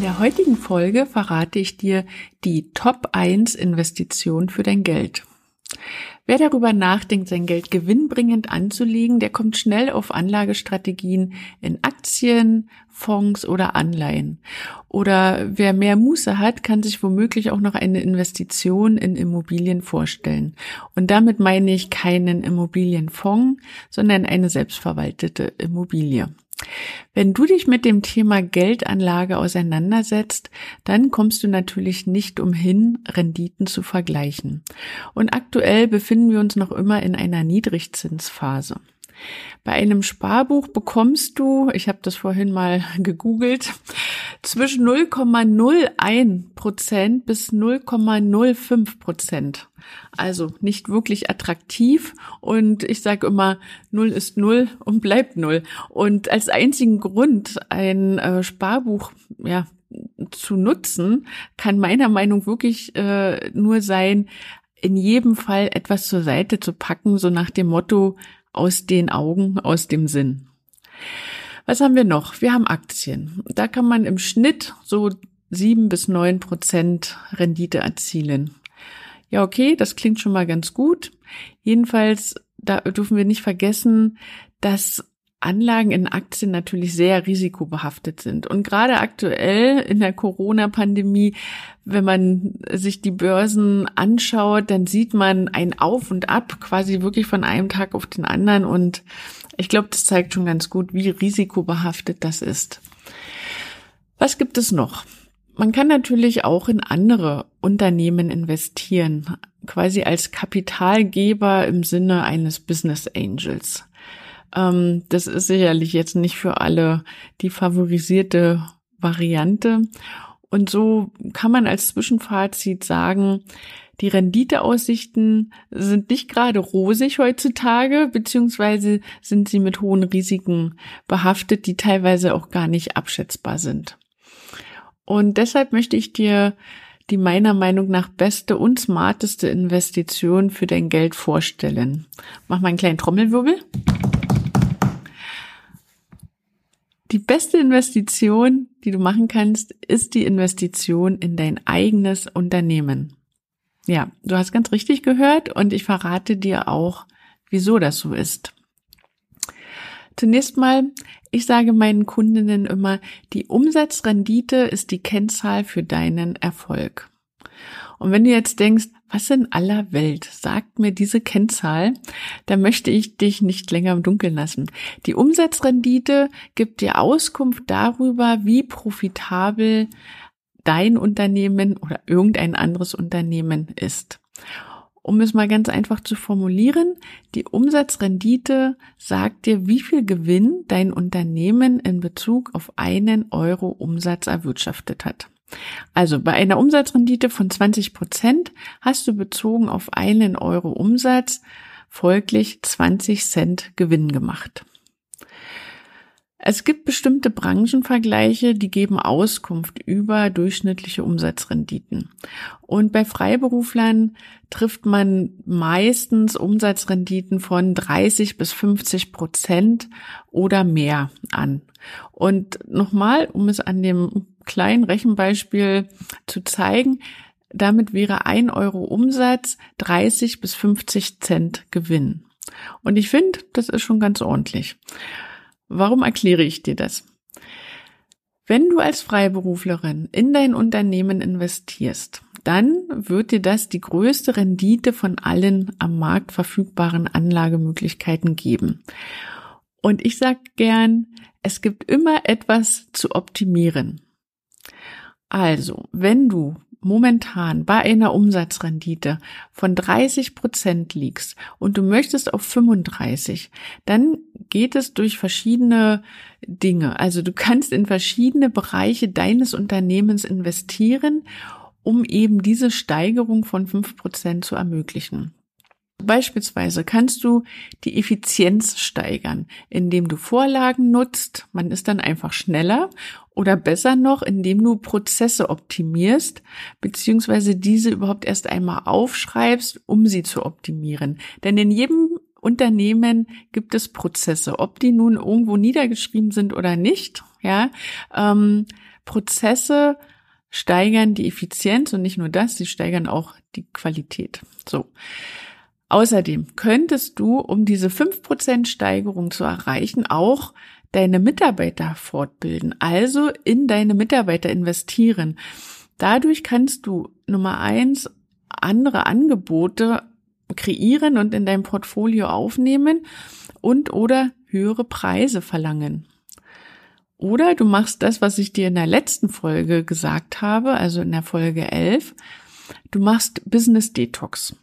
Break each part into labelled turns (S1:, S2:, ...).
S1: In der heutigen Folge verrate ich dir die Top 1 Investition für dein Geld. Wer darüber nachdenkt, sein Geld gewinnbringend anzulegen, der kommt schnell auf Anlagestrategien in Aktien, Fonds oder Anleihen. Oder wer mehr Muße hat, kann sich womöglich auch noch eine Investition in Immobilien vorstellen. Und damit meine ich keinen Immobilienfonds, sondern eine selbstverwaltete Immobilie. Wenn du dich mit dem Thema Geldanlage auseinandersetzt, dann kommst du natürlich nicht umhin, Renditen zu vergleichen. Und aktuell befinden wir uns noch immer in einer Niedrigzinsphase. Bei einem Sparbuch bekommst du, ich habe das vorhin mal gegoogelt, zwischen 0,01 Prozent bis 0,05 Prozent. Also nicht wirklich attraktiv und ich sage immer, null ist null und bleibt null. Und als einzigen Grund, ein äh, Sparbuch ja, zu nutzen, kann meiner Meinung wirklich äh, nur sein, in jedem Fall etwas zur Seite zu packen, so nach dem Motto, aus den Augen, aus dem Sinn. Was haben wir noch? Wir haben Aktien. Da kann man im Schnitt so sieben bis neun Prozent Rendite erzielen. Ja, okay, das klingt schon mal ganz gut. Jedenfalls, da dürfen wir nicht vergessen, dass Anlagen in Aktien natürlich sehr risikobehaftet sind. Und gerade aktuell in der Corona-Pandemie, wenn man sich die Börsen anschaut, dann sieht man ein Auf und Ab quasi wirklich von einem Tag auf den anderen. Und ich glaube, das zeigt schon ganz gut, wie risikobehaftet das ist. Was gibt es noch? Man kann natürlich auch in andere Unternehmen investieren, quasi als Kapitalgeber im Sinne eines Business Angels. Ähm, das ist sicherlich jetzt nicht für alle die favorisierte Variante. Und so kann man als Zwischenfazit sagen, die Renditeaussichten sind nicht gerade rosig heutzutage, beziehungsweise sind sie mit hohen Risiken behaftet, die teilweise auch gar nicht abschätzbar sind. Und deshalb möchte ich dir die meiner Meinung nach beste und smarteste Investition für dein Geld vorstellen. Mach mal einen kleinen Trommelwirbel. Die beste Investition, die du machen kannst, ist die Investition in dein eigenes Unternehmen. Ja, du hast ganz richtig gehört und ich verrate dir auch, wieso das so ist. Zunächst mal, ich sage meinen Kundinnen immer, die Umsatzrendite ist die Kennzahl für deinen Erfolg. Und wenn du jetzt denkst, was in aller Welt sagt mir diese Kennzahl? Da möchte ich dich nicht länger im Dunkeln lassen. Die Umsatzrendite gibt dir Auskunft darüber, wie profitabel dein Unternehmen oder irgendein anderes Unternehmen ist. Um es mal ganz einfach zu formulieren, die Umsatzrendite sagt dir, wie viel Gewinn dein Unternehmen in Bezug auf einen Euro Umsatz erwirtschaftet hat. Also bei einer Umsatzrendite von 20 Prozent hast du bezogen auf einen Euro Umsatz folglich 20 Cent Gewinn gemacht. Es gibt bestimmte Branchenvergleiche, die geben Auskunft über durchschnittliche Umsatzrenditen. Und bei Freiberuflern trifft man meistens Umsatzrenditen von 30 bis 50 Prozent oder mehr an. Und nochmal, um es an dem kleinen Rechenbeispiel zu zeigen, damit wäre ein Euro Umsatz 30 bis 50 Cent Gewinn. Und ich finde, das ist schon ganz ordentlich. Warum erkläre ich dir das? Wenn du als Freiberuflerin in dein Unternehmen investierst, dann wird dir das die größte Rendite von allen am Markt verfügbaren Anlagemöglichkeiten geben. Und ich sage gern, es gibt immer etwas zu optimieren. Also, wenn du momentan bei einer Umsatzrendite von 30 Prozent liegst und du möchtest auf 35, dann geht es durch verschiedene Dinge. Also du kannst in verschiedene Bereiche deines Unternehmens investieren um eben diese Steigerung von fünf Prozent zu ermöglichen. Beispielsweise kannst du die Effizienz steigern, indem du Vorlagen nutzt. Man ist dann einfach schneller oder besser noch, indem du Prozesse optimierst, beziehungsweise diese überhaupt erst einmal aufschreibst, um sie zu optimieren. Denn in jedem Unternehmen gibt es Prozesse, ob die nun irgendwo niedergeschrieben sind oder nicht. Ja, ähm, Prozesse steigern die Effizienz und nicht nur das, sie steigern auch die Qualität. So. Außerdem könntest du, um diese 5% Steigerung zu erreichen, auch deine Mitarbeiter fortbilden, also in deine Mitarbeiter investieren. Dadurch kannst du Nummer eins andere Angebote kreieren und in dein Portfolio aufnehmen und oder höhere Preise verlangen. Oder du machst das, was ich dir in der letzten Folge gesagt habe, also in der Folge 11. Du machst Business Detox.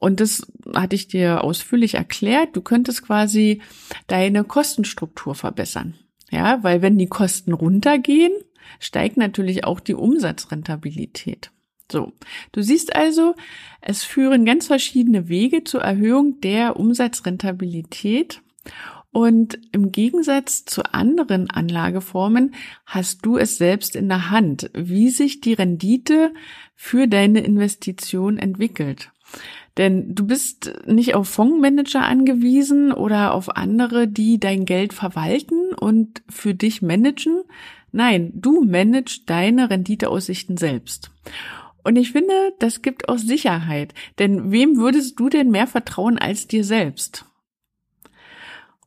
S1: Und das hatte ich dir ausführlich erklärt. Du könntest quasi deine Kostenstruktur verbessern. Ja, weil wenn die Kosten runtergehen, steigt natürlich auch die Umsatzrentabilität. So. Du siehst also, es führen ganz verschiedene Wege zur Erhöhung der Umsatzrentabilität. Und im Gegensatz zu anderen Anlageformen hast du es selbst in der Hand, wie sich die Rendite für deine Investition entwickelt. Denn du bist nicht auf Fondsmanager angewiesen oder auf andere, die dein Geld verwalten und für dich managen. Nein, du managst deine Renditeaussichten selbst. Und ich finde, das gibt auch Sicherheit. Denn wem würdest du denn mehr vertrauen als dir selbst?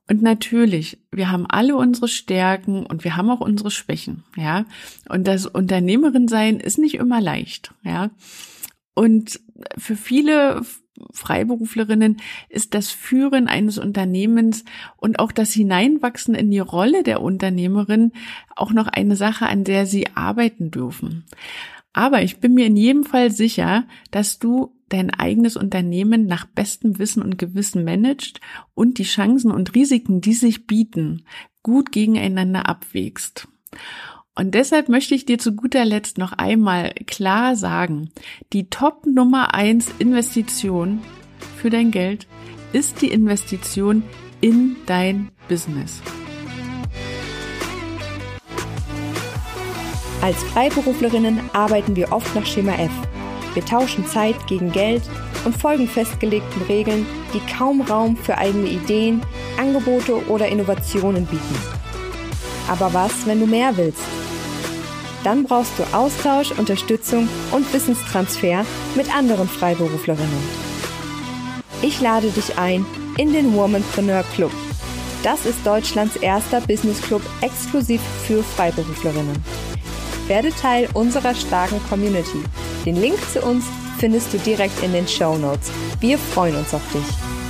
S1: Und natürlich, wir haben alle unsere Stärken und wir haben auch unsere Schwächen, ja. Und das Unternehmerin sein ist nicht immer leicht, ja. Und für viele Freiberuflerinnen ist das Führen eines Unternehmens und auch das Hineinwachsen in die Rolle der Unternehmerin auch noch eine Sache, an der sie arbeiten dürfen. Aber ich bin mir in jedem Fall sicher, dass du dein eigenes Unternehmen nach bestem Wissen und Gewissen managst und die Chancen und Risiken, die sich bieten, gut gegeneinander abwägst. Und deshalb möchte ich dir zu guter Letzt noch einmal klar sagen, die Top Nummer eins Investition für dein Geld ist die Investition in dein Business.
S2: Als Freiberuflerinnen arbeiten wir oft nach Schema F. Wir tauschen Zeit gegen Geld und folgen festgelegten Regeln, die kaum Raum für eigene Ideen, Angebote oder Innovationen bieten. Aber was, wenn du mehr willst? Dann brauchst du Austausch, Unterstützung und Wissenstransfer mit anderen Freiberuflerinnen. Ich lade dich ein in den Womanpreneur Club. Das ist Deutschlands erster Business Club exklusiv für Freiberuflerinnen. Werde Teil unserer starken Community. Den Link zu uns findest du direkt in den Show Notes. Wir freuen uns auf dich.